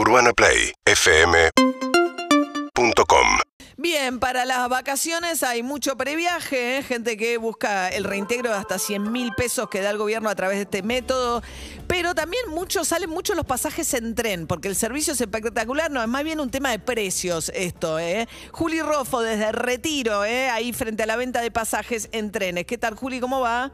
UrbanaPlayFM.com Bien, para las vacaciones hay mucho previaje, ¿eh? gente que busca el reintegro de hasta 100 mil pesos que da el gobierno a través de este método, pero también mucho, salen mucho los pasajes en tren, porque el servicio es espectacular, no, es más bien un tema de precios esto. ¿eh? Juli Rofo desde Retiro, ¿eh? ahí frente a la venta de pasajes en trenes. ¿Qué tal, Juli? ¿Cómo va?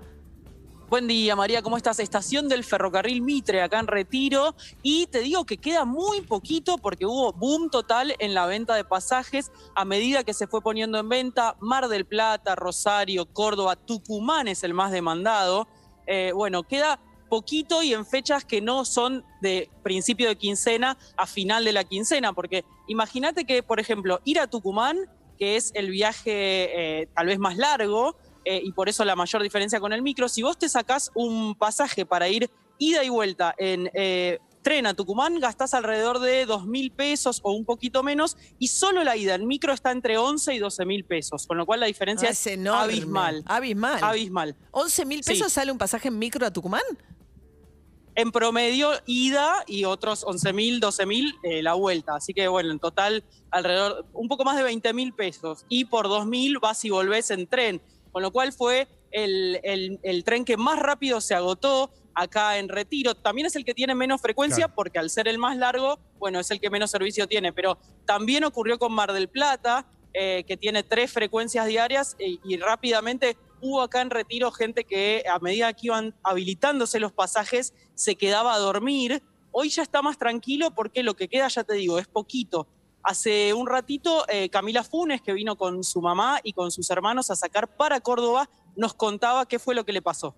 Buen día, María, ¿cómo estás? Estación del ferrocarril Mitre, acá en Retiro. Y te digo que queda muy poquito porque hubo boom total en la venta de pasajes a medida que se fue poniendo en venta. Mar del Plata, Rosario, Córdoba, Tucumán es el más demandado. Eh, bueno, queda poquito y en fechas que no son de principio de quincena a final de la quincena, porque imagínate que, por ejemplo, ir a Tucumán, que es el viaje eh, tal vez más largo, eh, y por eso la mayor diferencia con el micro. Si vos te sacás un pasaje para ir ida y vuelta en eh, tren a Tucumán, gastás alrededor de 2 mil pesos o un poquito menos, y solo la ida en micro está entre 11 y 12 mil pesos, con lo cual la diferencia Ah, es, enorme. abismal. Abismal. Abismal. 11 mil pesos Sí. sale un pasaje en micro a Tucumán. En promedio, ida y otros 11 mil, 12 mil eh, la vuelta. Así que, bueno, en total, alrededor, un poco más de 20 mil pesos. Y por 2 mil vas y volvés en tren. Con lo cual fue el, el- el tren que más rápido se agotó acá en Retiro. También es el que tiene menos frecuencia Claro. porque al ser el más largo, bueno, es el que menos servicio tiene. Pero también ocurrió con Mar del Plata, eh, que tiene tres frecuencias diarias eh, y rápidamente hubo acá en Retiro gente que a medida que iban habilitándose los pasajes se quedaba a dormir. Hoy ya está más tranquilo porque lo que queda, ya te digo, es poquito. Hace un ratito, eh, Camila Funes, que vino con su mamá y con sus hermanos a sacar para Córdoba, nos contaba qué fue lo que le pasó.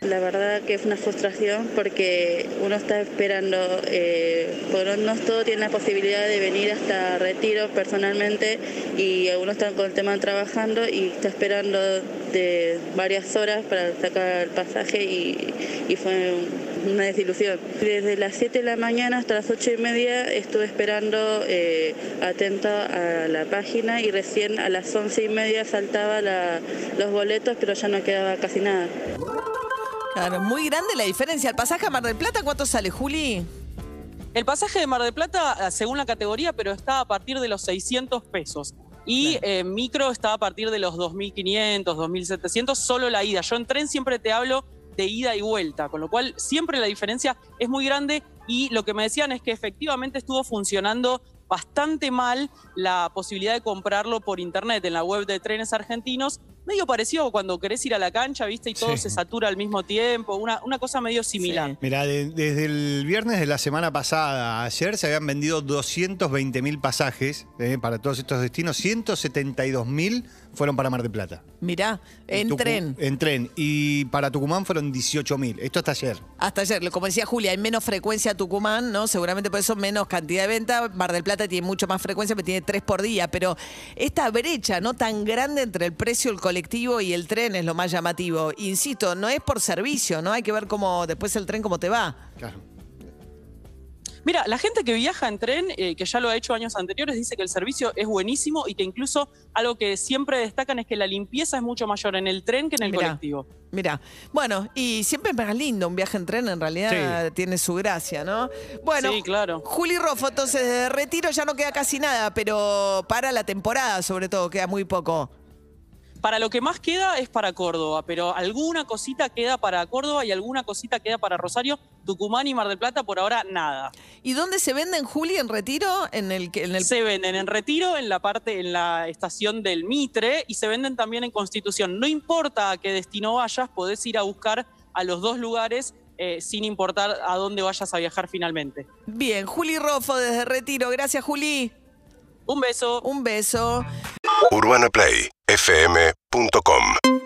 La verdad que es una frustración porque uno está esperando, eh, por no todos tienen la posibilidad de venir hasta Retiro personalmente y uno está con el tema trabajando y está esperando de varias horas para sacar el pasaje y, y fue una desilusión. Desde las 7 de la mañana hasta las 8 y media estuve esperando eh, atento a la página y recién a las 11 y media saltaba la- los boletos pero ya no quedaba casi nada. Claro, muy grande la diferencia. ¿El pasaje a Mar del Plata cuánto sale, Juli? El pasaje de Mar del Plata, eh, según la categoría, pero está a partir de los 600 pesos. Y eh, micro está a partir de los 2.500, 2.700, solo la ida. Yo en tren siempre te hablo de ida y vuelta, con lo cual siempre la diferencia es muy grande y lo que me decían es que efectivamente estuvo funcionando bastante mal la posibilidad de comprarlo por internet en la web de trenes argentinos, medio parecido cuando querés ir a la cancha, ¿viste? Y todo Sí. se satura al mismo tiempo, una, una cosa medio similar. Sí. Mira, desde el viernes de la semana pasada ayer se habían vendido 220 mil pasajes eh, para todos estos destinos. 172 mil fueron para Mar del Plata. Mirá, en Tucu- tren. En tren. Y para Tucumán fueron 18 mil. Esto hasta ayer. Hasta ayer, como decía Julia, hay menos frecuencia a Tucumán, ¿no? Seguramente por eso menos cantidad de venta. Mar del Plata tiene mucho más frecuencia, pero tiene tres por día. Pero esta brecha, ¿no? Tan grande entre el precio del colectivo y el tren es lo más llamativo. Insisto, no es por servicio, ¿no? Hay que ver cómo después el tren cómo te va. Claro. Mira, la gente que viaja en tren, eh, que ya lo ha hecho años anteriores, dice que el servicio es buenísimo y que incluso algo que siempre destacan es que la limpieza es mucho mayor en el tren que en el Mirá. colectivo. Mira, bueno, y siempre es más lindo un viaje en tren, en realidad Sí. tiene su gracia, ¿no? Bueno, Sí, claro. Juli Rofo, entonces de retiro ya no queda casi nada, pero para la temporada sobre todo, queda muy poco. Para lo que más queda es para Córdoba, pero alguna cosita queda para Córdoba y alguna cosita queda para Rosario, Tucumán y Mar del Plata, por ahora nada. ¿Y dónde se venden, Juli, en retiro? En el, que- en el Se venden en Retiro, en la parte, en la estación del Mitre, y se venden también en Constitución. No importa a qué destino vayas, podés ir a buscar a los dos lugares eh, sin importar a dónde vayas a viajar finalmente. Bien, Juli Rofo desde Retiro. Gracias, Juli. Un beso. Un beso. UrbanaPlayFM.com